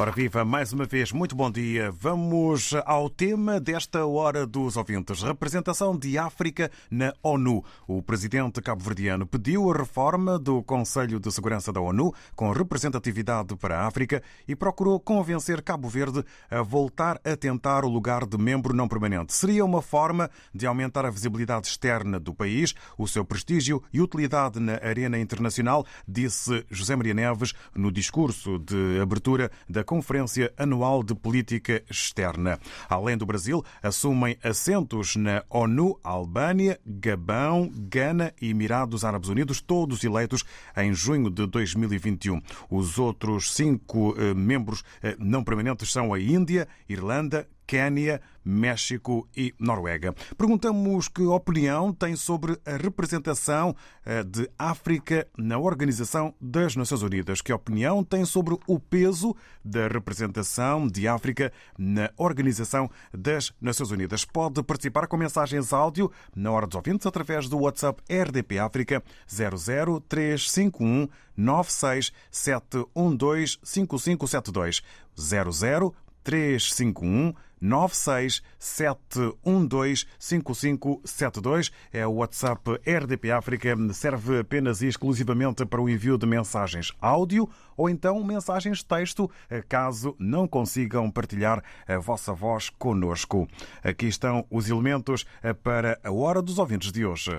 Ora viva, mais uma vez, muito bom dia. Vamos ao tema desta hora dos ouvintes. Representação de África na ONU. O presidente cabo-verdiano pediu a reforma do Conselho de Segurança da ONU com representatividade para a África e procurou convencer Cabo Verde a voltar a tentar o lugar de membro não permanente. Seria uma forma de aumentar a visibilidade externa do país, o seu prestígio e utilidade na arena internacional, disse José Maria Neves no discurso de abertura da Conferência Anual de Política Externa. Além do Brasil, assumem assentos na ONU Albânia, Gabão, Gana e Emirados Árabes Unidos, todos eleitos em junho de 2021. Os outros cinco eh, membros eh, não permanentes são a Índia, Irlanda, Quénia, México e Noruega. Perguntamos que opinião tem sobre a representação eh, de África na Organização das Nações Unidas. Que opinião tem sobre o peso da representação de África na Organização das Nações Unidas? Pode participar com mensagens áudio na hora dos ouvintes através do WhatsApp RDP África 00351 96712 5572 00 351 967125572 é o WhatsApp RDP África. Serve apenas e exclusivamente para o envio de mensagens áudio ou então mensagens texto, caso não consigam partilhar a vossa voz conosco. Aqui estão os elementos para a Hora dos Ouvintes de hoje.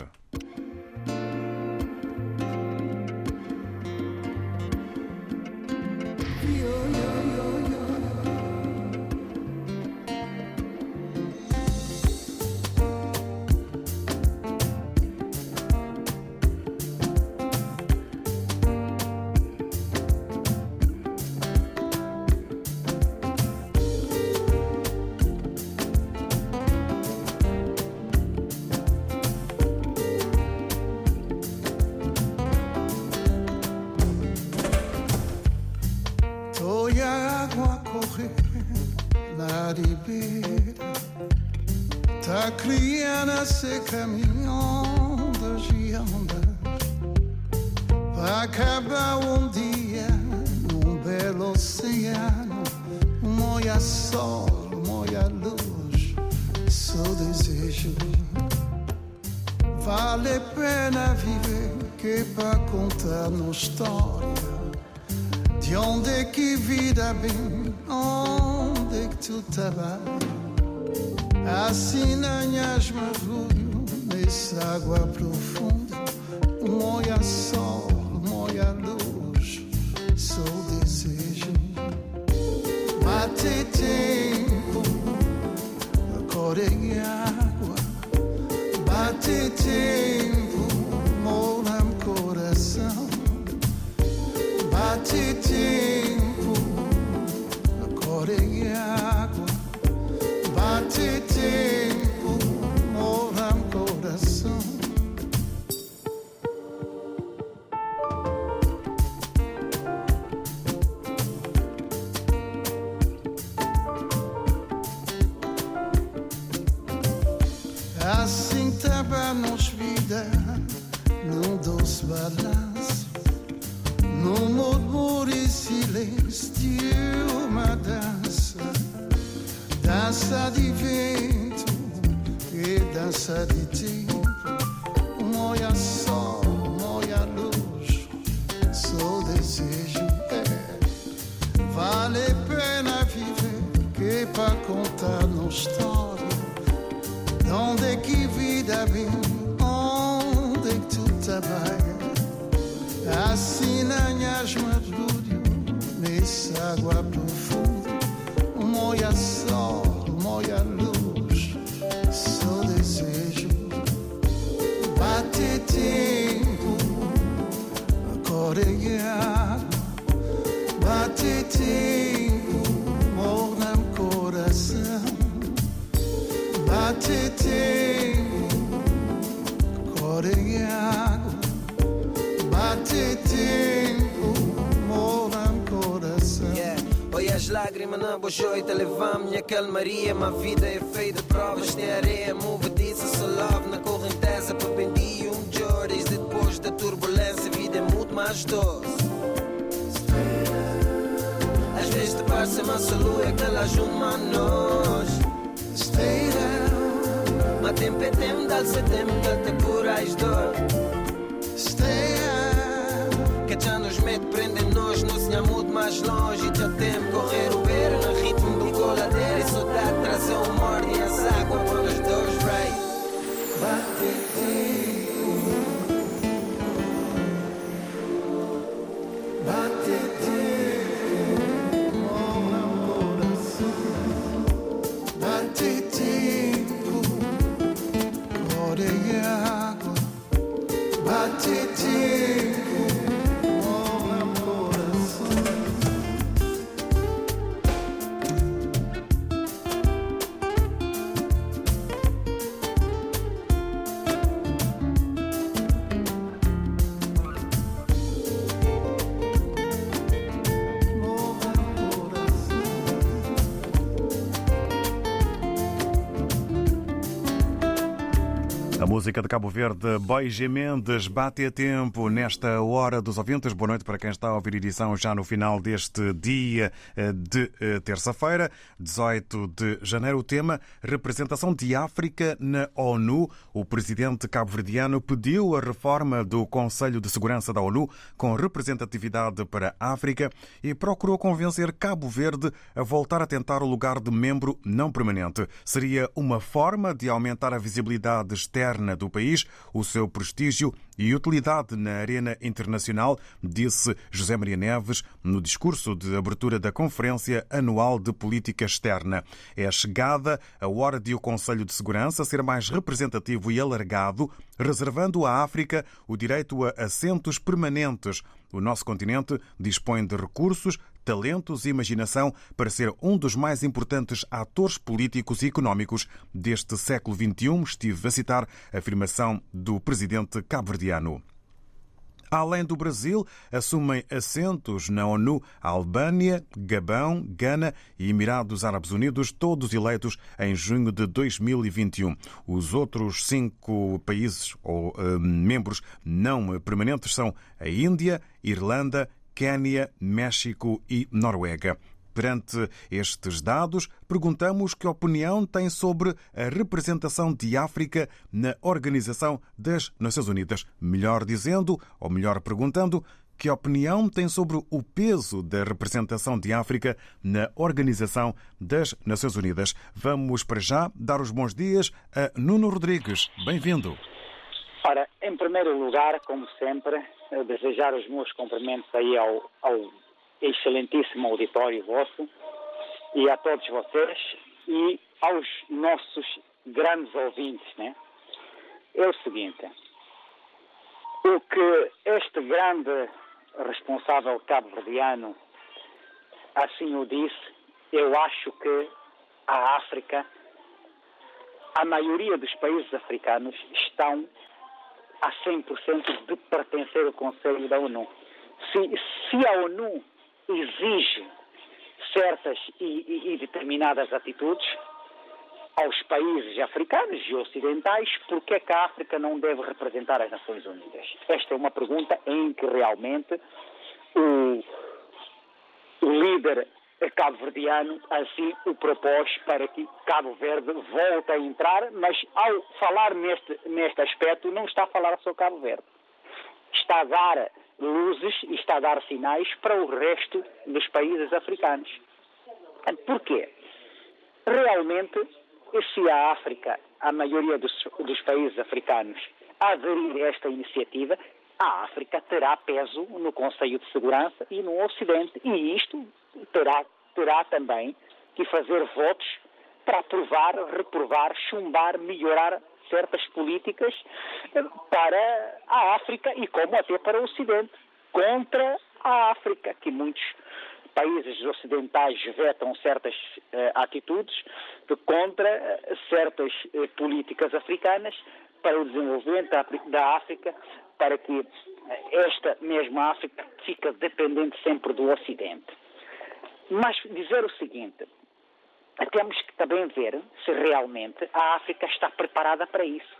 Caminhando de ondas vai acabar um dia num belo oceano moia sol, moia luz seu desejo vale pena viver que para contar uma história de onde que vida vem onde que tu trabalhas vida num doce balanço Num murmúrio e silêncio uma dança Dança de vento e dança de tempo calmaria Minha vida é feita de provas Tem areia movediça Só love na correnteza Propendi um Jordans Depois da turbulência vida é muito mais doce Às vezes te passa Mas a que ela ajuda a nós Stay down Mas tempo é tempo Dá-se tempo Que te cura as dor Stay down Que já nos mete Prendem nós Não se muito mais longe Já tempo correr o beiro No ritmo do coladeiro E saudade trazer o morte E as águas Quando os dois vai Bate Cabo Verde, Boy G. Mendes, bate a tempo nesta hora dos ouvintes. Boa noite para quem está a ouvir edição já no final deste dia eh, de eh, terça-feira, 18 de janeiro. O tema, representação de África na ONU. O presidente cabo-verdiano pediu a reforma do Conselho de Segurança da ONU com representatividade para a África e procurou convencer Cabo Verde a voltar a tentar o lugar de membro não permanente. Seria uma forma de aumentar a visibilidade externa do país, o seu prestígio e utilidade na arena internacional, disse José Maria Neves no discurso de abertura da Conferência Anual de Política Externa. É chegada a hora de o Conselho de Segurança ser mais representativo e alargado, reservando à África o direito a assentos permanentes. O nosso continente dispõe de recursos, talentos e imaginação para ser um dos mais importantes atores políticos e económicos deste século XXI, estive a citar a afirmação do presidente cabo-verdiano. Além do Brasil, assumem assentos na ONU a Albânia, Gabão, Gana e Emirados Árabes Unidos, todos eleitos em junho de 2021. Os outros cinco países ou eh, membros não permanentes são a Índia, Irlanda, Quênia, México e Noruega. Perante estes dados, perguntamos que opinião tem sobre a representação de África na Organização das Nações Unidas. Melhor dizendo, ou melhor perguntando, que opinião tem sobre o peso da representação de África na Organização das Nações Unidas. Vamos para já dar os bons dias a Nuno Rodrigues. Bem-vindo. Ora, em primeiro lugar, como sempre, desejar os meus cumprimentos aí ao, ao excelentíssimo auditório vosso e a todos vocês e aos nossos grandes ouvintes, né? É o seguinte, o que este grande responsável cabo-verdiano assim o disse, eu acho que a África, a maioria dos países africanos estão a 100% de pertencer ao Conselho da ONU. Se, se a ONU exige certas e, e, e, determinadas atitudes aos países africanos e ocidentais, por que é a África não deve representar as Nações Unidas? Esta é uma pergunta em que realmente o, o líder cabo-verdiano assim o propôs para que Cabo Verde volte a entrar, mas ao falar neste, neste aspecto não está a falar só Cabo Verde. Está a dar luzes e está a dar sinais para o resto dos países africanos. Porquê? Realmente, se a África, a maioria dos, dos países africanos, aderir a esta iniciativa, a África terá peso no Conselho de Segurança e no Ocidente. E isto terá, terá também que fazer votos para aprovar, reprovar, chumbar, melhorar certas políticas para a África e como até para o Ocidente, contra a África, que muitos países ocidentais vetam certas uh, atitudes contra uh, certas políticas africanas para o desenvolvimento da África, para que esta mesma África fique dependente sempre do Ocidente. Mas dizer o seguinte, temos que também ver se realmente a África está preparada para isso.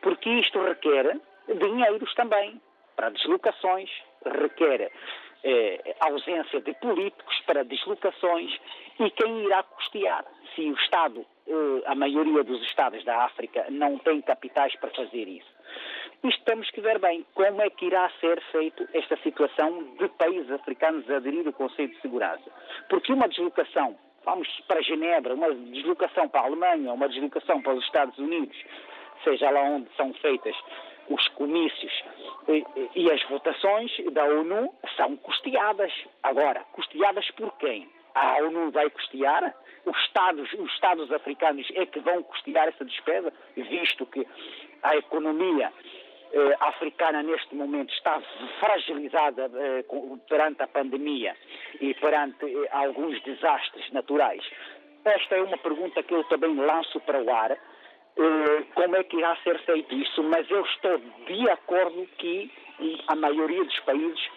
Porque isto requer dinheiros também, para deslocações, requer eh, ausência de políticos para deslocações e quem irá custear? Se o Estado, eh, a maioria dos Estados da África, não tem capitais para fazer isso. Isto temos que ver bem como é que irá ser feito esta situação de países africanos aderir ao Conselho de Segurança. Porque uma deslocação, vamos para Genebra, uma deslocação para a Alemanha, uma deslocação para os Estados Unidos, seja lá onde são feitas os comícios e, e as votações da ONU são custeadas. Agora, custeadas por quem? A ONU vai custear? Os Estados, os Estados africanos é que vão custear essa despesa, visto que a economia eh, africana neste momento está fragilizada eh, perante a pandemia e perante eh, alguns desastres naturais. Esta é uma pergunta que eu também lanço para o ar. como é que irá ser feito isso? Mas eu estou de acordo que a maioria dos países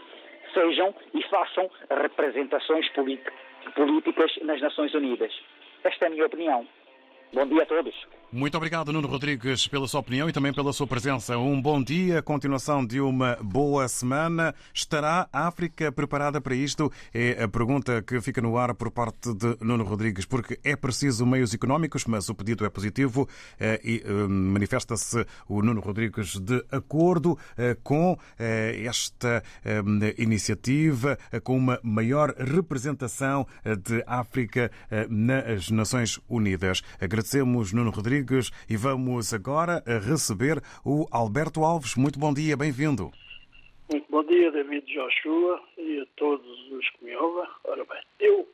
sejam e façam representações políticas nas Nações Unidas. Esta é a minha opinião. Bom dia a todos. Muito obrigado, Nuno Rodrigues, pela sua opinião e também pela sua presença. Um bom dia, continuação de uma boa semana. Estará a África preparada para isto? É a pergunta que fica no ar por parte de Nuno Rodrigues, porque é preciso meios económicos, mas o pedido é positivo eh, e eh, manifesta-se o Nuno Rodrigues de acordo eh, com esta iniciativa, com uma maior representação de África nas Nações Unidas. Agradecemos, Nuno Rodrigues Rodrigues e vamos agora receber o Alberto Alves. Muito bom dia, bem-vindo. Muito bom dia, David Joshua e a todos os que me ouvem. Ora bem, eu.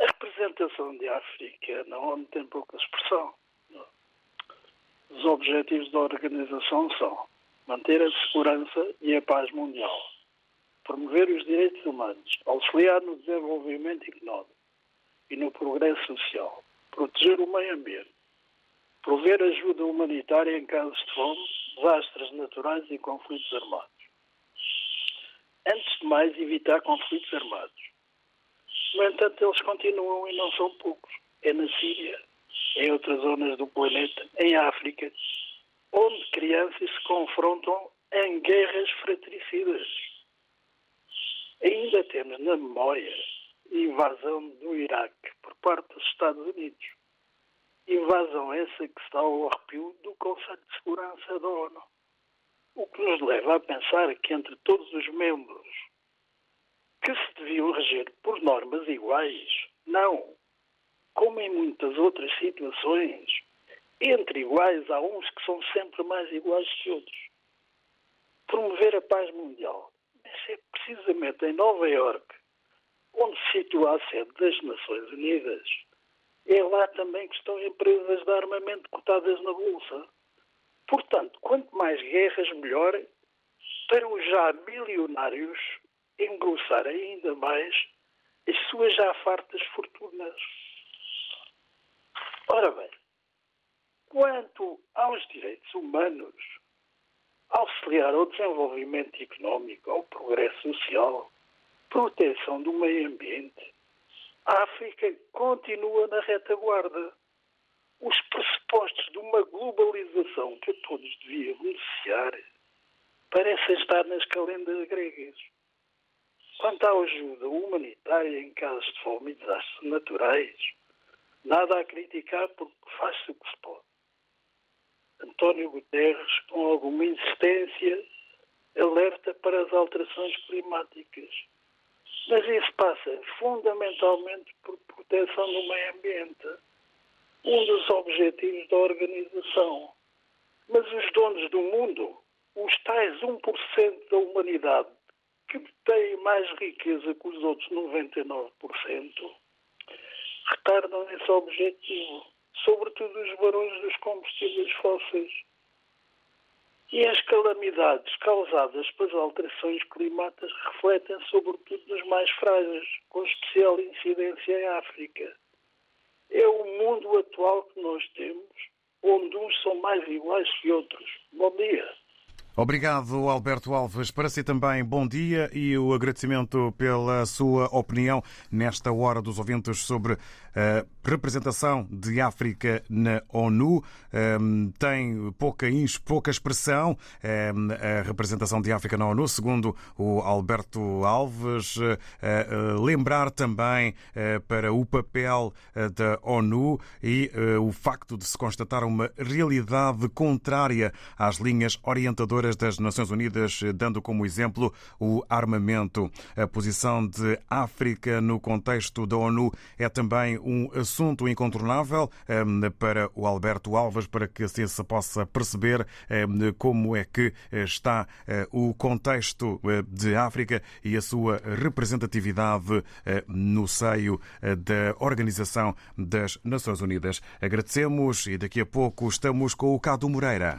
A representação de África na ONU tem pouca expressão. Os objetivos da organização são manter a segurança e a paz mundial, promover os direitos humanos, auxiliar no desenvolvimento económico e no progresso social, proteger o meio ambiente, prover ajuda humanitária em casos de fome, desastres naturais e conflitos armados. Antes de mais, evitar conflitos armados. No entanto, eles continuam e não são poucos. É na Síria, em outras zonas do planeta, em África, onde crianças se confrontam em guerras fratricidas. Ainda temos na memória invasão do Iraque por parte dos Estados Unidos. Invasão essa que está ao arrepio do Conselho de Segurança da ONU. O que nos leva a pensar que entre todos os membros que se deviam reger por normas iguais, não, como em muitas outras situações, entre iguais há uns que são sempre mais iguais que outros. Promover a paz mundial. Mas é precisamente em Nova Iorque onde se situa a sede das Nações Unidas, é lá também que estão empresas de armamento cotadas na Bolsa. Portanto, quanto mais guerras, melhor, para os já milionários engrossar ainda mais as suas já fartas fortunas. Ora bem, quanto aos direitos humanos, auxiliar ao desenvolvimento económico, ao progresso social, proteção do meio ambiente, a África continua na retaguarda. Os pressupostos de uma globalização que todos deviam beneficiar parecem estar nas calendas gregas. Quanto à ajuda humanitária em casos de fome e desastres naturais, nada a criticar porque faz-se o que se pode. António Guterres, com alguma insistência, alerta para as alterações climáticas mas isso passa fundamentalmente por proteção do meio ambiente, um dos objetivos da organização. Mas os donos do mundo, os tais 1% da humanidade, que têm mais riqueza que os outros 99%, retardam esse objetivo, sobretudo os barões dos combustíveis fósseis. E as calamidades causadas pelas alterações climáticas refletem sobretudo nos mais frágeis, com especial incidência em África. É o mundo atual que nós temos, onde uns são mais iguais que outros. Bom dia. Obrigado, Alberto Alves. Para si também, bom dia e o agradecimento pela sua opinião nesta hora dos ouvintes sobre representação de África na ONU. Tem pouca, pouca expressão a representação de África na ONU, segundo o Alberto Alves. Lembrar também para o papel da ONU e o facto de se constatar uma realidade contrária às linhas orientadoras das Nações Unidas, dando como exemplo o armamento. A posição de África no contexto da ONU é também um assunto incontornável ehm, para o Alberto Alves, para que assim se possa perceber ehm, como é que eh, está eh, o contexto eh, de África e a sua representatividade no seio da Organização das Nações Unidas. Agradecemos e daqui a pouco estamos com o Cado Moreira.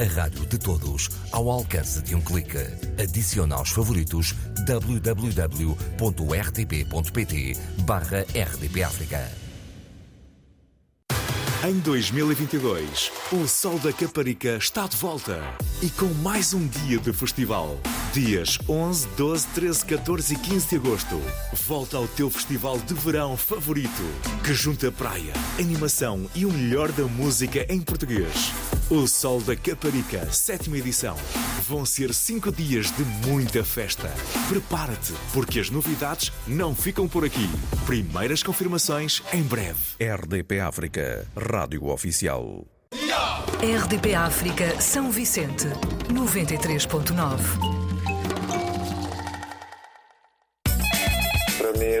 A rádio de todos, ao alcance de um clique. Adicione aos favoritos www.rtp.pt barra RDP. Em 2022, o Sol da Caparica está de volta e com mais um dia de festival. Dias 11, 12, 13, 14 e 15 de agosto. Volta ao teu festival de verão favorito, que junta praia, animação e o melhor da música em português. O Sol da Caparica, sétima edição. Vão ser cinco dias de muita festa. Prepara-te, porque as novidades não ficam por aqui. Primeiras confirmações em breve. RDP África, Rádio Oficial. RDP África São Vicente, 93.9.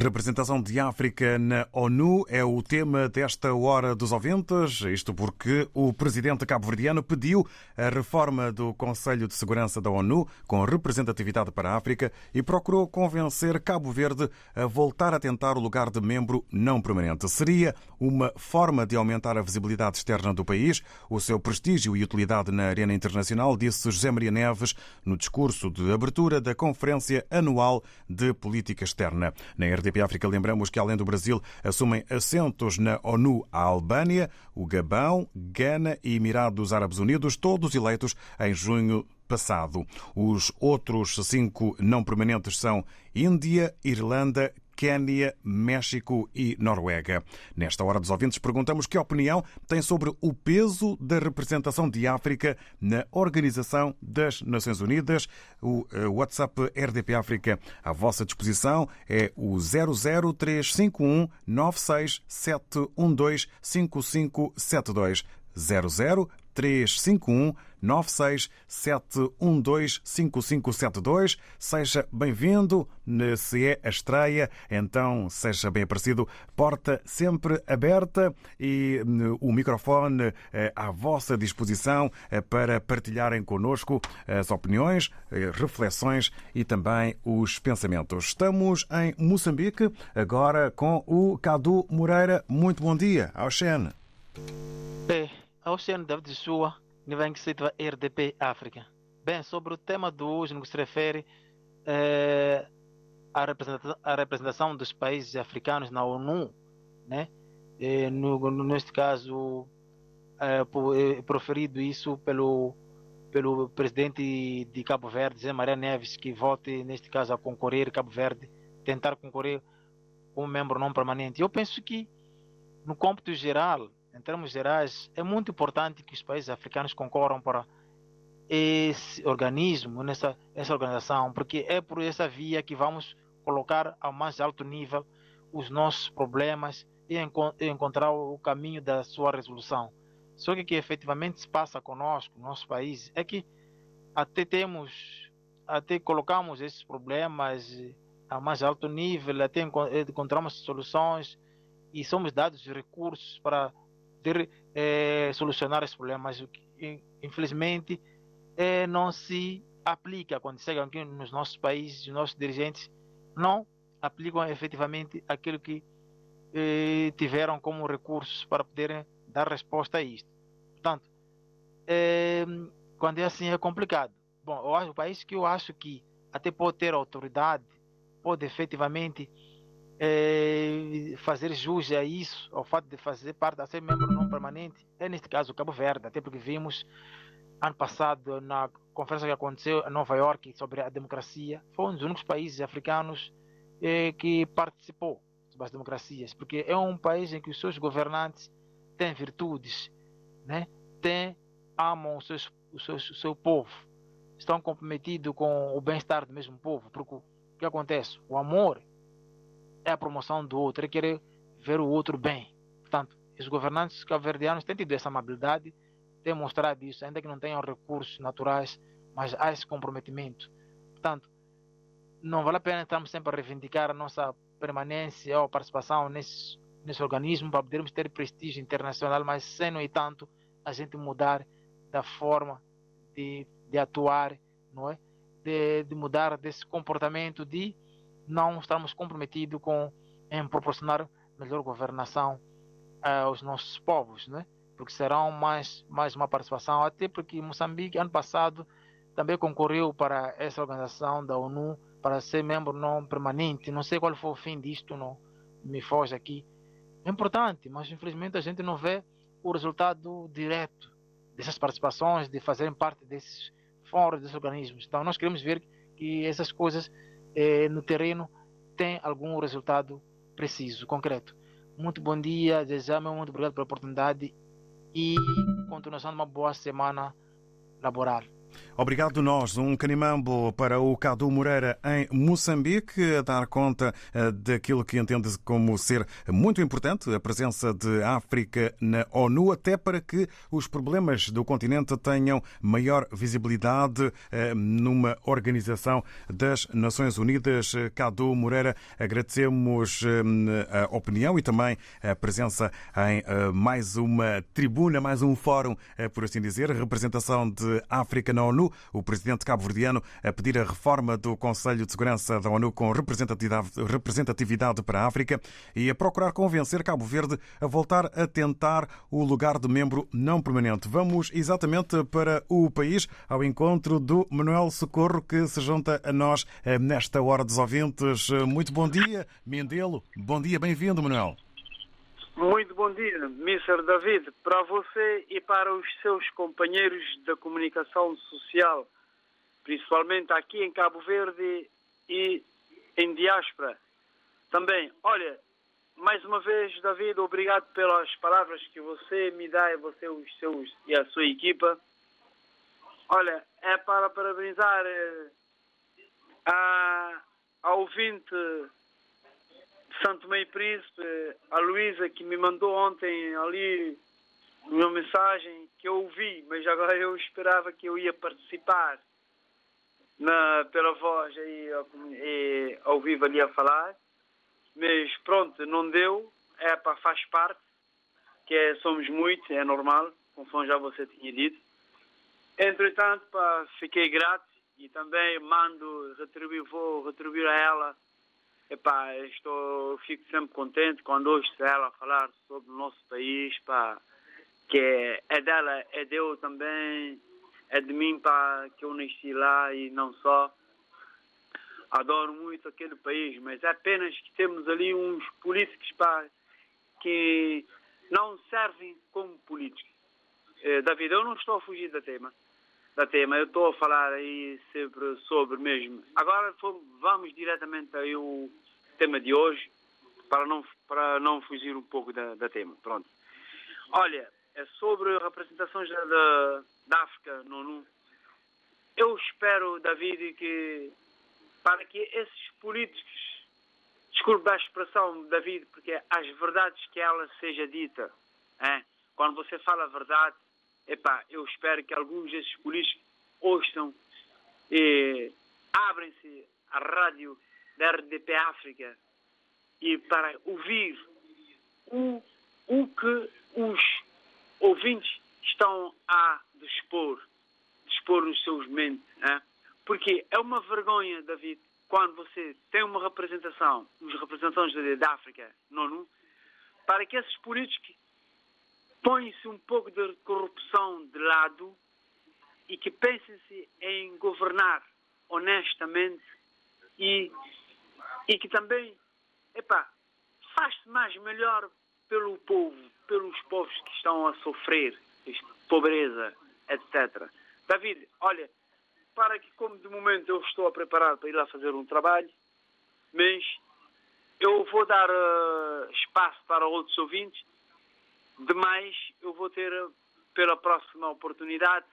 Representação de África na ONU é o tema desta Hora dos Ouvintes, isto porque o presidente cabo-verdiano pediu a reforma do Conselho de Segurança da ONU com representatividade para a África e procurou convencer Cabo Verde a voltar a tentar o lugar de membro não permanente. Seria uma forma de aumentar a visibilidade externa do país, o seu prestígio e utilidade na arena internacional, disse José Maria Neves no discurso de abertura da Conferência Anual de Política Externa. Na RDP África, lembramos que, além do Brasil, assumem assentos na ONU a Albânia, o Gabão, Gana e Emirados Árabes Unidos, todos eleitos em junho passado. Os outros cinco não permanentes são Índia, Irlanda, Quênia, México e Noruega. Nesta hora dos ouvintes, perguntamos que opinião tem sobre o peso da representação de África na Organização das Nações Unidas. O eh, WhatsApp RDP África à vossa disposição é o 00351 96712 5572. 00 351 967125572. Seja bem-vindo. Se é a estreia, então seja bem aparecido. Porta sempre aberta e hum, o microfone eh, à vossa disposição eh, para partilharem connosco as opiniões, eh, reflexões e também os pensamentos. Estamos em Moçambique, agora com o Cadu Moreira. Muito bom dia, ao Xen. Bem, ao Xen David Sua se RDP África. Bem, sobre o tema de hoje, no que se refere é, à, representação, à, representação, dos países africanos na ONU, né? É, no, neste caso, é, proferido isso pelo, pelo presidente de Cabo Verde, Zé Maria Neves, que volte, neste caso, a concorrer Cabo Verde, tentar concorrer como membro não permanente. Eu penso que, no cômputo geral, em termos gerais, é muito importante que os países africanos concorram para esse organismo, nessa essa organização, porque é por essa via que vamos colocar ao mais alto nível os nossos problemas e encontrar o caminho da sua resolução. Só que o que efetivamente se passa conosco, no nosso país, é que até temos, até colocamos esses problemas a mais alto nível, até encontramos soluções e somos dados recursos para ter, é, solucionar esse problema, mas infelizmente é, não se aplica quando chegam aqui nos nossos países, os nossos dirigentes não aplicam efetivamente aquilo que eh, tiveram como recursos para poderem dar resposta a isto. Portanto, eh, quando é assim é complicado. Bom, eu acho, o país que eu acho que até pode ter autoridade, pode efetivamente eh, fazer jus a isso, ao fato de fazer parte, de ser membro não permanente, é neste caso o Cabo Verde, até porque vimos ano passado na conferência que aconteceu em Nova York sobre a democracia, foi um dos únicos países africanos eh, que participou das democracias, porque é um país em que os seus governantes têm virtudes, né? têm, amam os seus, os seus, o seu povo, estão comprometidos com o bem-estar do mesmo povo, porque o que acontece? O amor é a promoção do outro, é querer ver o outro bem. Portanto, os governantes cabo-verdianos têm tido essa amabilidade, têm mostrado isso, ainda que não tenham recursos naturais, mas há esse comprometimento. Portanto, não vale a pena estarmos sempre a reivindicar a nossa permanência ou participação nesse, nesse organismo para podermos ter prestígio internacional, mas sem, no entanto, a gente mudar da forma de, de atuar, não é? De, de mudar desse comportamento de não estarmos comprometidos com em proporcionar melhor governação aos nossos povos, né? porque será mais, mais uma participação, até porque Moçambique, ano passado, também concorreu para essa organização da ONU para ser membro não permanente. Não sei qual foi o fim disto, não me foge aqui. É importante, mas infelizmente a gente não vê o resultado direto dessas participações, de fazerem parte desses fóruns, desses organismos. Então nós queremos ver que essas coisas eh, no terreno têm algum resultado preciso, concreto. Muito bom dia, desejamos muito obrigado pela oportunidade e continuação de uma boa semana laboral. Obrigado nós, um canimambo para o Cadu Moreira em Moçambique, a dar conta eh, daquilo que entende como ser muito importante, a presença de África na ONU, até para que os problemas do continente tenham maior visibilidade eh, numa organização das Nações Unidas. Cadu Moreira, agradecemos eh, a opinião e também a presença em mais uma tribuna, mais um fórum, por assim dizer, representação de África na ONU, o presidente cabo-verdiano a pedir a reforma do Conselho de Segurança da ONU com representatividade para a África e a procurar convencer Cabo Verde a voltar a tentar o lugar de membro não permanente. Vamos exatamente para o país, ao encontro do Manuel Socorro, que se junta a nós eh, nesta hora dos ouvintes. Muito bom dia, Mendelo. Bom dia, bem-vindo, Manuel. Muito bom dia, Mr. David, para você e para os seus companheiros da comunicação social, principalmente aqui em Cabo Verde e em diáspora. Também, olha, mais uma vez, David, obrigado pelas palavras que você me dá e você os seus e a sua equipa. Olha, é para parabenizar eh, a, a ouvinte Santo Meio Príncipe, a Luísa que me mandou ontem ali uma mensagem que eu ouvi, mas agora eu esperava que eu ia participar na, pela voz aí e, ao vivo ali a falar, mas pronto, não deu, é para faz parte, que é, somos muitos, é normal, conforme já você tinha dito. Entretanto, pá, fiquei grato e também mando, retribuir, vou retribuir a ela Epá, estou, fico sempre contente quando ouço ela falar sobre o nosso país, pá, que é, é dela, é de eu também, é de mim, pá, que eu nasci lá e não só. Adoro muito aquele país, mas é apenas que temos ali uns políticos, pá, que não servem como políticos. Eh, David, eu não estou a fugir da tema da tema. Eu estou a falar aí sempre sobre mesmo. Agora vamos diretamente aí o tema de hoje para não para não fugir um pouco da, da tema. Pronto. Olha, é sobre representações da, da, da África no. Eu espero, David, que para que esses políticos, desculpe a expressão, David, porque as verdades que ela seja dita, hein? quando você fala a verdade, epá, eu espero que alguns desses políticos ouçam e abrem-se a rádio da RDP África e para ouvir o, o que os ouvintes estão a dispor, dispor nos seus mentes. Né? Porque é uma vergonha, David, quando você tem uma representação, os representantes da África no ONU, para que esses políticos põem-se um pouco de corrupção de lado e que pensem-se em governar honestamente e, e que também, epá, faz-se mais melhor pelo povo, pelos povos que estão a sofrer pobreza, etc. David, olha, para que como de momento eu estou a preparar para ir lá fazer um trabalho, mas eu vou dar uh, espaço para outros ouvintes, demais eu vou ter uh, pela próxima oportunidade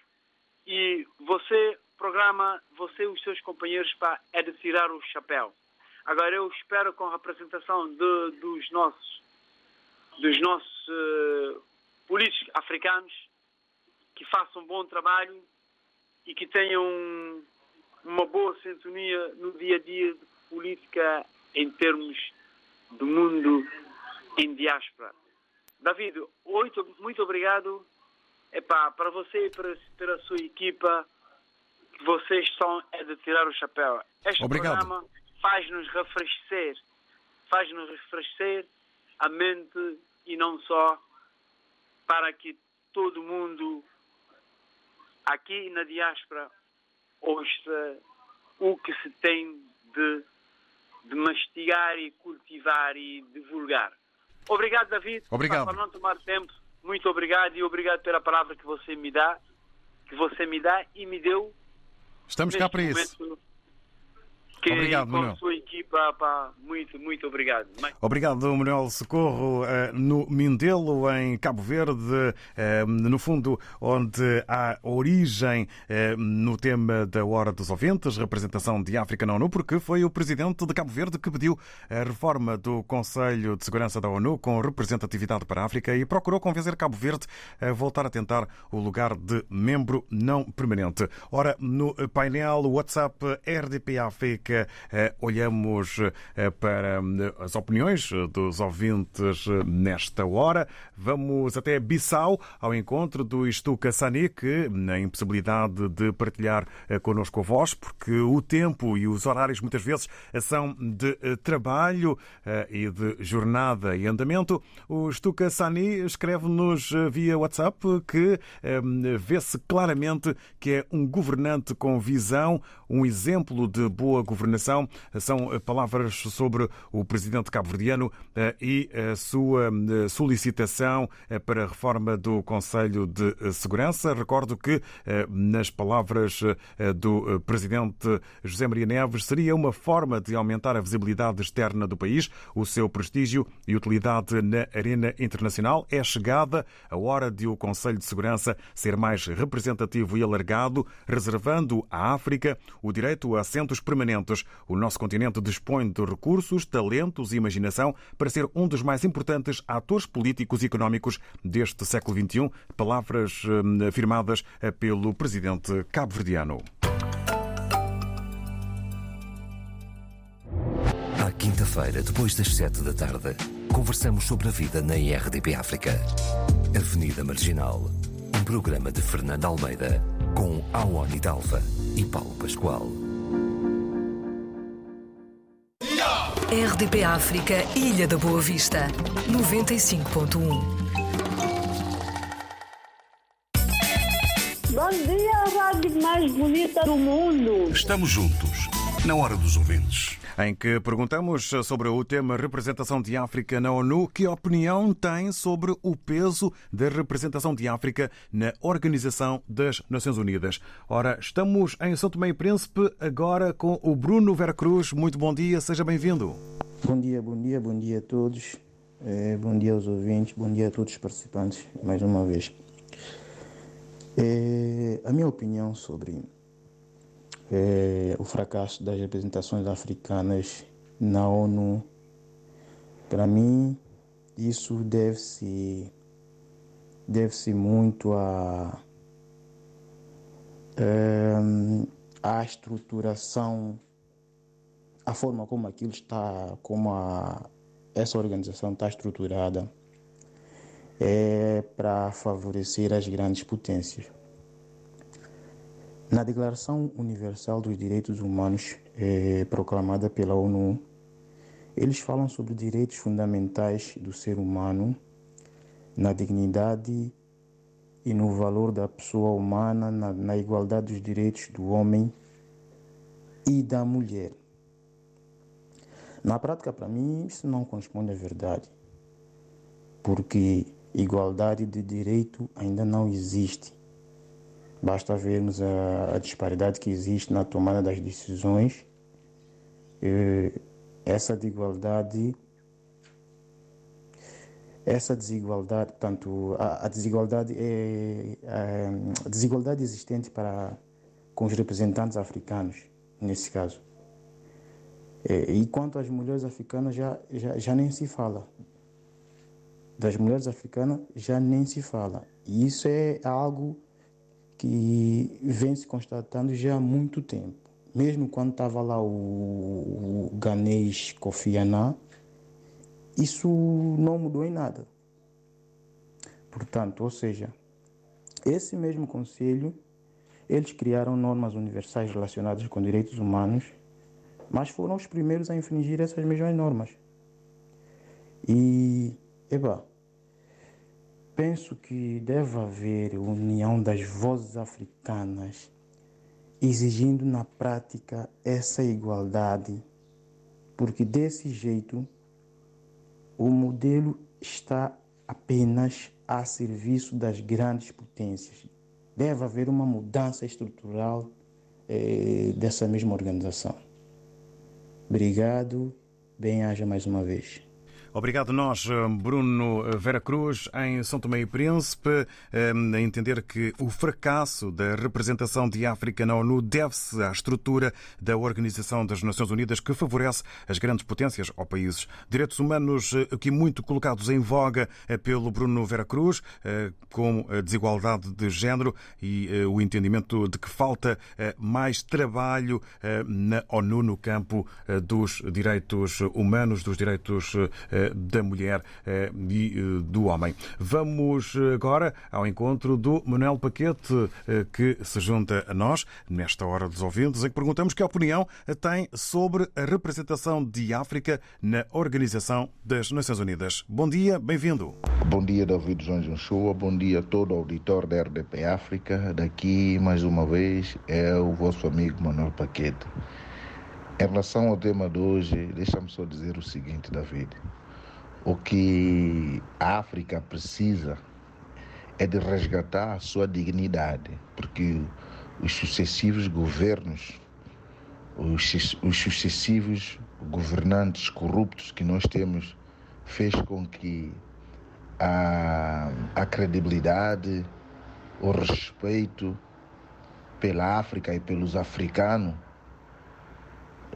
e você programa, você e os seus companheiros para é de tirar o chapéu. Agora eu espero com a representação de, dos nossos dos nossos uh, políticos africanos que façam um bom trabalho e que tenham uma boa sintonia no dia a dia de política em termos do mundo em diáspora. David, muito, muito obrigado Epá, para você e para, para a sua equipa, vocês são é de tirar o chapéu. Este Obrigado. programa faz-nos refrescer, faz-nos refrescer a mente e não só para que todo mundo aqui na diáspora ouça o que se tem de, de mastigar e cultivar e divulgar. Obrigado, David. Obrigado. Para não tomar tempo, muito obrigado e obrigado pela palavra que você me dá, que você me dá e me deu. Estamos cá para isso. Que, Obrigado, com Manuel. a sua equipa, pá, muito, muito obrigado. Obrigado, Manuel Socorro, eh, no Mindelo, em Cabo Verde, eh, no fundo, onde há origem eh, no tema da Hora dos Ouvintes, representação de África na ONU, porque foi o presidente de Cabo Verde que pediu a reforma do Conselho de Segurança da ONU com representatividade para a África e procurou convencer Cabo Verde a voltar a tentar o lugar de membro não permanente. Ora, no painel WhatsApp RDP África, eh, olhamos eh, para eh, as opiniões dos ouvintes nesta hora. Vamos até Bissau, ao encontro do Estuca Sani, que, na impossibilidade de partilhar connosco a voz, porque o tempo e os horários muitas vezes são de trabalho e de jornada e andamento, o Estuca Sani escreve-nos via WhatsApp que vê-se claramente que é um governante com visão, um exemplo de boa governação. São eh, palavras sobre o presidente cabo-verdiano eh, e a sua eh, solicitação eh, para a reforma do Conselho de Segurança. Recordo que, nas palavras do presidente José Maria Neves, seria uma forma de aumentar a visibilidade externa do país, o seu prestígio e utilidade na arena internacional. É chegada a hora de o Conselho de Segurança ser mais representativo e alargado, reservando à África o direito a assentos permanentes. O nosso continente dispõe de recursos, talentos e imaginação para ser um dos mais importantes atores políticos e económicos deste século XXI. Palavras hum, afirmadas eh, pelo presidente cabo-verdiano. À quinta-feira, depois das sete da tarde, conversamos sobre a vida na IRDP África. Avenida Marginal. Um programa de Fernando Almeida com Awani Dalva e Paulo Pascoal. RDP África, Ilha da Boa Vista, 95.1. Bom dia, a rádio mais bonita do mundo. Estamos juntos, na hora dos ouvintes. Em que perguntamos sobre o tema representação de África na ONU, que opinião tem sobre o peso da representação de África na Organização das Nações Unidas. Ora, estamos em São Tomé e Príncipe agora com o Bruno Veracruz. Muito bom dia, seja bem-vindo. Bom dia, bom dia, bom dia a todos. Eh, bom dia aos ouvintes, bom dia a todos os participantes, mais uma vez. Eh, a minha opinião sobre eh, o fracasso das representações africanas na ONU, para mim, isso deve-se deve-se muito a à estruturação a forma como aquilo está, como a, essa organização está estruturada, é para favorecer as grandes potências. Na Declaração Universal dos Direitos Humanos, é, proclamada pela ONU, eles falam sobre direitos fundamentais do ser humano, na dignidade e no valor da pessoa humana, na, na igualdade dos direitos do homem e da mulher. Na prática, para mim, isso não corresponde à verdade, porque igualdade de direito ainda não existe. Basta vermos a, a disparidade que existe na tomada das decisões. essa desigualdade, essa desigualdade, tanto a, a desigualdade é a, a desigualdade existente para com os representantes africanos nesse caso. E quanto às mulheres africanas já, já, já nem se fala. Das mulheres africanas já nem se fala. E isso é algo que vem se constatando já há muito tempo. Mesmo quando estava lá o, o ganês Kofi Annan, isso não mudou em nada. Portanto, ou seja, esse mesmo conselho, eles criaram normas universais relacionadas com direitos humanos, mas foram os primeiros a infringir essas mesmas normas. E, eba, penso que deve haver união das vozes africanas, exigindo na prática essa igualdade, porque desse jeito o modelo está apenas a serviço das grandes potências. Deve haver uma mudança estrutural eh, dessa mesma organização. Obrigado, bem-haja mais uma vez. Obrigado nós, Bruno Vera Cruz, em São Tomé e Príncipe, a entender que o fracasso da representação de África na ONU deve-se à estrutura da Organização das Nações Unidas que favorece as grandes potências ou países. Direitos humanos aqui muito colocados em voga pelo Bruno Vera Cruz, com a desigualdade de género e o entendimento de que falta mais trabalho na ONU no campo dos direitos humanos, dos direitos da mulher e do homem. Vamos agora ao encontro do Manuel Paquete, que se junta a nós nesta hora dos ouvintes, em que perguntamos que opinião tem sobre a representação de África na Organização das Nações Unidas. Bom dia, bem-vindo. Bom dia, David João Joshua. Bom dia a todo o auditor da RDP África. Daqui, mais uma vez, é o vosso amigo Manuel Paquete. Em relação ao tema de hoje, deixa-me só dizer o seguinte, David. O que a África precisa é de resgatar a sua dignidade, porque os sucessivos governos, os, os sucessivos governantes corruptos que nós temos, fez com que a, a credibilidade, o respeito pela África e pelos africanos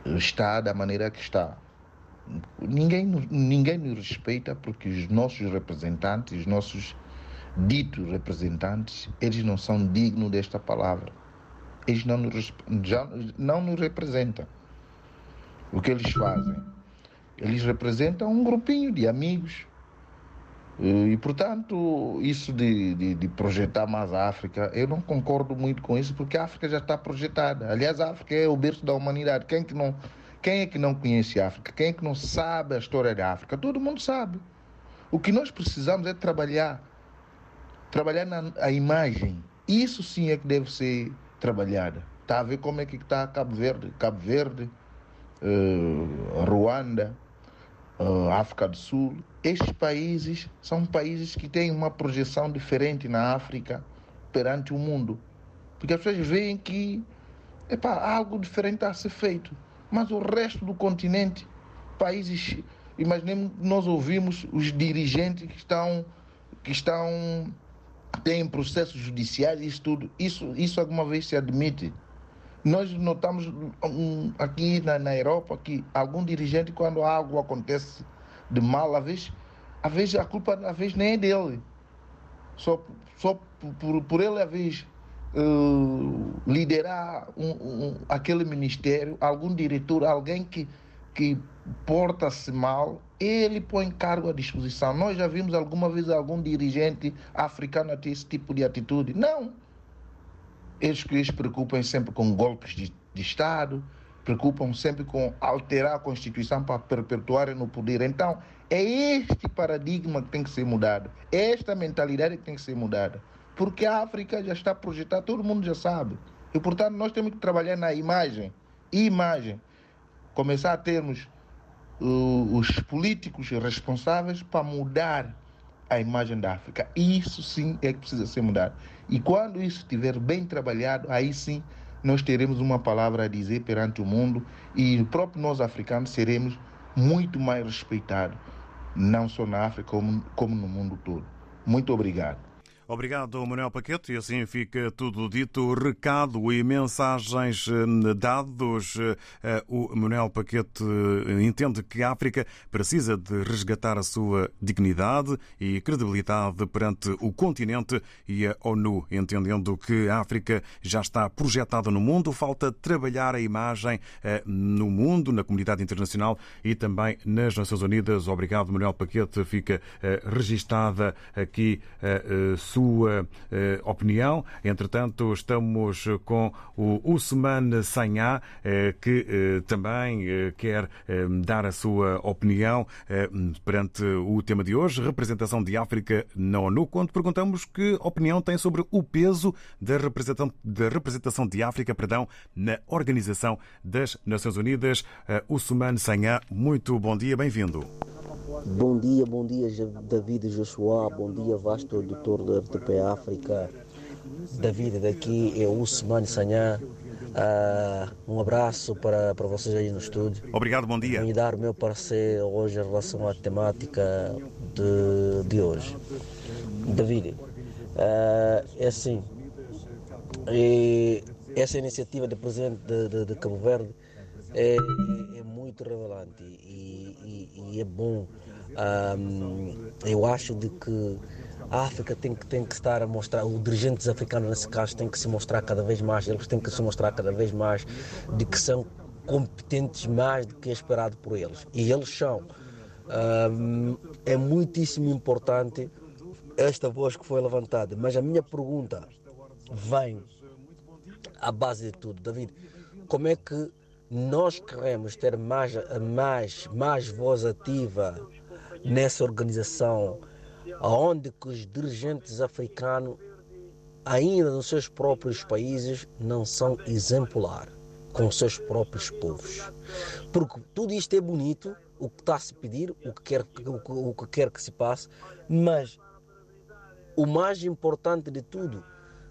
está da maneira que está. Ninguém, ninguém nos respeita porque os nossos representantes, os nossos ditos representantes, eles não são dignos desta palavra. Eles não nos, já, não nos representam. O que eles fazem? Eles representam um grupinho de amigos. E, portanto, isso de, de, de projetar mais a África, eu não concordo muito com isso, porque a África já está projetada. Aliás, a África é o berço da humanidade. Quem que não quem é que não conhece a África? Quem é que não sabe a história da África? Todo mundo sabe. O que nós precisamos é trabalhar. Trabalhar na a imagem. Isso sim é que deve ser trabalhada. Está a ver como é que está Cabo Verde, Cabo Verde, uh, Ruanda, uh, África do Sul. Estes países são países que têm uma projeção diferente na África perante o mundo. Porque as pessoas veem que epa, algo diferente está a ser feito. Mas o resto do continente, países, imaginemos, nós ouvimos os dirigentes que estão, que estão, têm processos judiciais, isso tudo, isso, isso alguma vez se admite. Nós notamos um, aqui na, na Europa que algum dirigente, quando algo acontece de mal, às vezes, às vezes a culpa às vezes nem é dele. Só, só por, por ele, às vezes, liderar um, um, aquele ministério, algum diretor, alguém que, que porta-se mal, ele põe cargo à disposição. Nós já vimos alguma vez algum dirigente africano ter esse tipo de atitude? Não. Eles que se preocupam sempre com golpes de, de Estado, preocupam sempre com alterar a Constituição para perpetuarem no poder. Então, é este paradigma que tem que ser mudado. É esta mentalidade que tem que ser mudada. Porque a África já está projetada, todo mundo já sabe. E, portanto, nós temos que trabalhar na imagem. Imagem. Começar a termos uh, os políticos responsáveis para mudar a imagem da África. Isso sim é que precisa ser mudado. E quando isso estiver bem trabalhado, aí sim nós teremos uma palavra a dizer perante o mundo e próprio nós africanos seremos muito mais respeitados, não só na África, como, como no mundo todo. Muito obrigado. Obrigado, Manuel Paquete. E assim fica tudo dito. Recado e mensagens dados. O Manuel Paquete entende que a África precisa de resgatar a sua dignidade e credibilidade perante o continente e a ONU, entendendo que a África já está projetada no mundo. Falta trabalhar a imagem no mundo, na comunidade internacional e também nas Nações Unidas. Obrigado, Manuel Paquete. Fica registada aqui a sua sua eh, opinião. Entretanto, estamos com o Usman Sanhá, eh, que eh, também quer dar a sua opinião perante o tema de hoje, representação de África na ONU, quando perguntamos que opinião tem sobre o peso da representação, da representação de África perdão, na Organização das Nações Unidas. Usman Sanhá, muito bom dia, bem-vindo. Bom dia, bom dia David Joshua, bom dia vasto doutor da RTP África. David daqui é o Usman Sanhá. Uh, um abraço para, para vocês aí no estúdio. Obrigado, bom dia. Vou dar o meu parecer hoje em relação à temática de, de hoje. David, uh, é assim, e essa iniciativa do presidente de, de, de Cabo Verde é, é, muito revelante e, e, e é bom. Um, eu acho de que a África tem que, tem que estar a mostrar, os dirigentes africanos nesse caso têm que se mostrar cada vez mais, eles têm que se mostrar cada vez mais de que são competentes mais do que é esperado por eles. E eles são. Um, é muitíssimo importante esta voz que foi levantada, mas a minha pergunta vem à base de tudo. David, como é que nós queremos ter mais, mais, mais voz ativa nessa organização, onde que os dirigentes africanos, ainda nos seus próprios países, não são exemplar com os seus próprios povos. Porque tudo isto é bonito, o que está a se pedir, o que quer, o que, o que, quer que se passe, mas o mais importante de tudo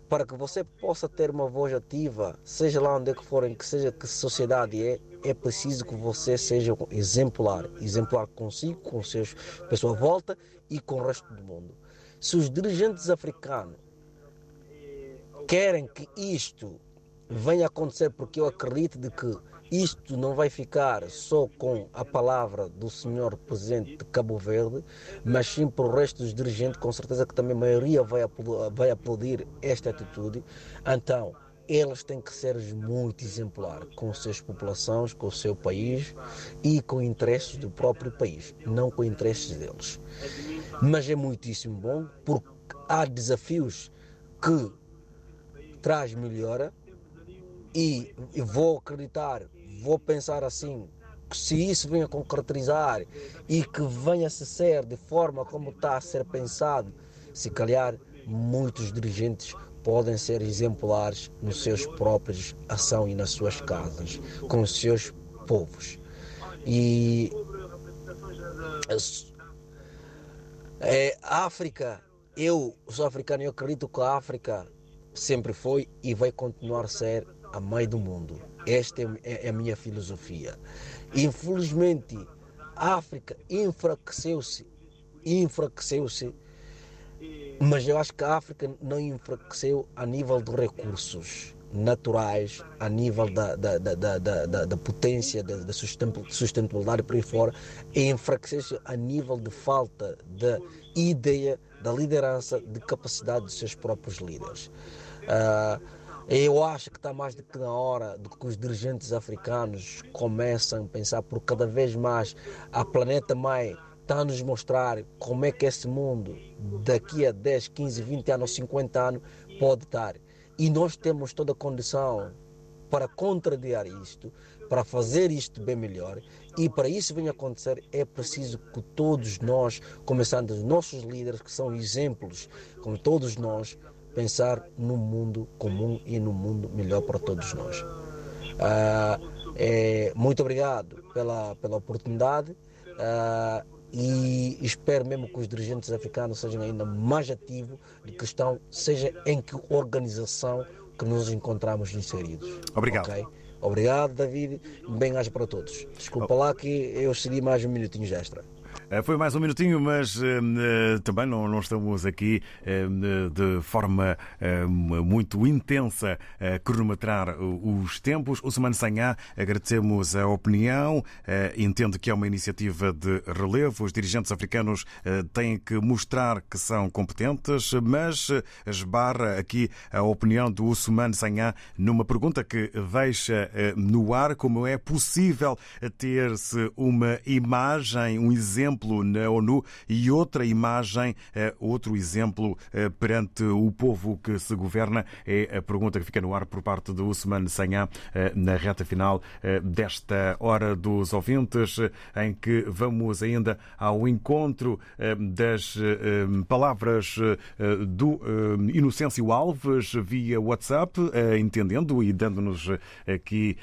para que você possa ter uma voz ativa, seja lá onde é que forem, que seja que sociedade é, é preciso que você seja exemplar, exemplar consigo, com seus pessoas à volta e com o resto do mundo. Se os dirigentes africanos querem que isto venha acontecer, porque eu acredito de que isto não vai ficar só com a palavra do senhor presidente de Cabo Verde, mas sim para o resto dos dirigentes, com certeza que também a maioria vai aplaudir, vai aplaudir esta atitude. Então, eles têm que ser muito exemplares com as suas populações, com o seu país e com interesses do próprio país, não com interesses deles. Mas é muitíssimo bom porque há desafios que traz melhora e vou acreditar vou pensar assim, se isso venha a concretizar e que venha a ser de forma como está a ser pensado, se calhar muitos dirigentes podem ser exemplares nos seus próprios ação e nas suas casas, com os seus povos. E é, a África, eu sou africano e acredito que a África sempre foi e vai continuar a ser a mãe do mundo. Esta é, é a minha filosofia. Infelizmente, a África enfraqueceu-se, enfraqueceu-se, mas eu acho que a África não enfraqueceu a nível de recursos naturais, a nível da, da, da, da, da potência, da, da sustentabilidade por aí fora, enfraqueceu-se a nível de falta de ideia, da liderança, de capacidade dos seus próprios líderes. Uh, Eu acho que está mais do que na hora de que os dirigentes africanos começam a pensar por cada vez mais a planeta mãe está a nos mostrar como é que esse mundo daqui a 10, 15, 20 anos, 50 anos pode estar. E nós temos toda a condição para contrariar isto, para fazer isto bem melhor. E para isso venha acontecer, é preciso que todos nós, começando os nossos líderes, que são exemplos, como todos nós, pensar num mundo comum e num mundo melhor para todos nós. Ah, é, muito obrigado pela, pela oportunidade. Ah, e espero mesmo que os dirigentes africanos sejam ainda mais ativos de questão, seja em que organização que nos encontramos inseridos. Obrigado. Okay? Obrigado, David. Bem-aja para todos. Desculpa oh. lá que eu cedi mais um minutinho extra. Eh, foi mais um minutinho, mas uh, também não, não, estamos aqui uh, de forma uh, muito intensa a cronometrar os tempos. O Semana Sanhá, agradecemos a opinião, entendo que é uma iniciativa de relevo. Os dirigentes africanos têm que mostrar que são competentes, mas esbarra aqui a opinião do Usman Sanhá numa pergunta que deixa no ar como é possível ter-se uma imagem, um exemplo exemplo na ONU e outra imagem, eh, outro exemplo eh, perante o povo que se governa. É a pergunta que fica no ar por parte do Usman Sanhá eh, na reta final desta hora dos ouvintes, em que vamos ainda ao encontro das palavras do Inocêncio Alves via WhatsApp, entendendo e dando-nos aqui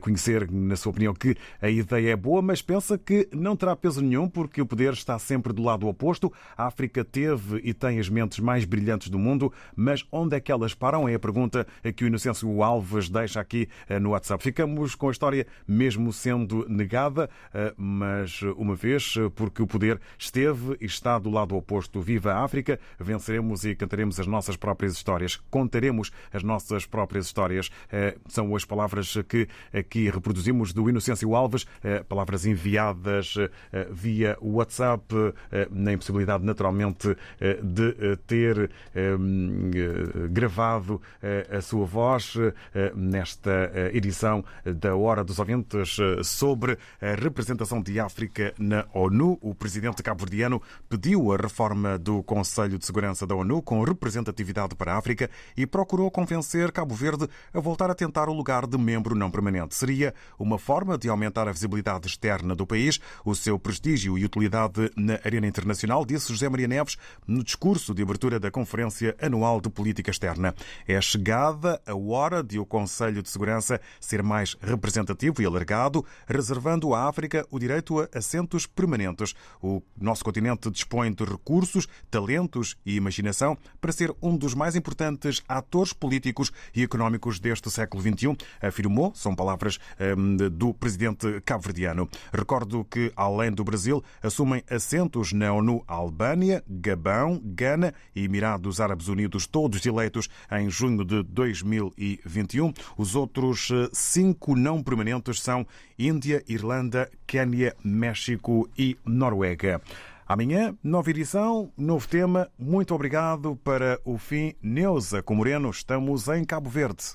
conhecer, na sua opinião, que a ideia é boa, mas pensa que não terá peso nenhum nenhum, porque o poder está sempre do lado oposto. A África teve e tem as mentes mais brilhantes do mundo, mas onde é que elas param? É a pergunta que o Inocêncio Alves deixa aqui eh, no WhatsApp. Ficamos com a história mesmo sendo negada, eh, mas uma vez, porque o poder esteve e está do lado oposto. Viva a África, venceremos e cantaremos as nossas próprias histórias. Contaremos as nossas próprias histórias. Eh, são as palavras que aqui reproduzimos do Inocêncio Alves, palavras enviadas via WhatsApp, eh, na impossibilidade naturalmente eh, de eh, ter gravado a sua voz nesta edição da Hora dos Ouvintes sobre a representação de África na ONU. O presidente cabo-verdiano pediu a reforma do Conselho de Segurança da ONU com representatividade para a África e procurou convencer Cabo Verde a voltar a tentar o lugar de membro não permanente. Seria uma forma de aumentar a visibilidade externa do país, o seu prestígio prestígio e utilidade na arena internacional, disse José Maria Neves no discurso de abertura da Conferência Anual de Política Externa. É chegada a hora de o Conselho de Segurança ser mais representativo e alargado, reservando à África o direito a assentos permanentes. O nosso continente dispõe de recursos, talentos e imaginação para ser um dos mais importantes atores políticos e económicos deste século XXI, afirmou, são palavras hum, do presidente cabo-verdiano. Recordo que, além do Brasil, Brasil assumem assentos na ONU Albânia, Gabão, Gana e Emirados Árabes Unidos, todos eleitos em junho de 2021. Os outros eh, cinco não permanentes são Índia, Irlanda, Quênia, México e Noruega. Amanhã, nova edição, novo tema. Muito obrigado para o fim. Neuza Comoreno, estamos em Cabo Verde.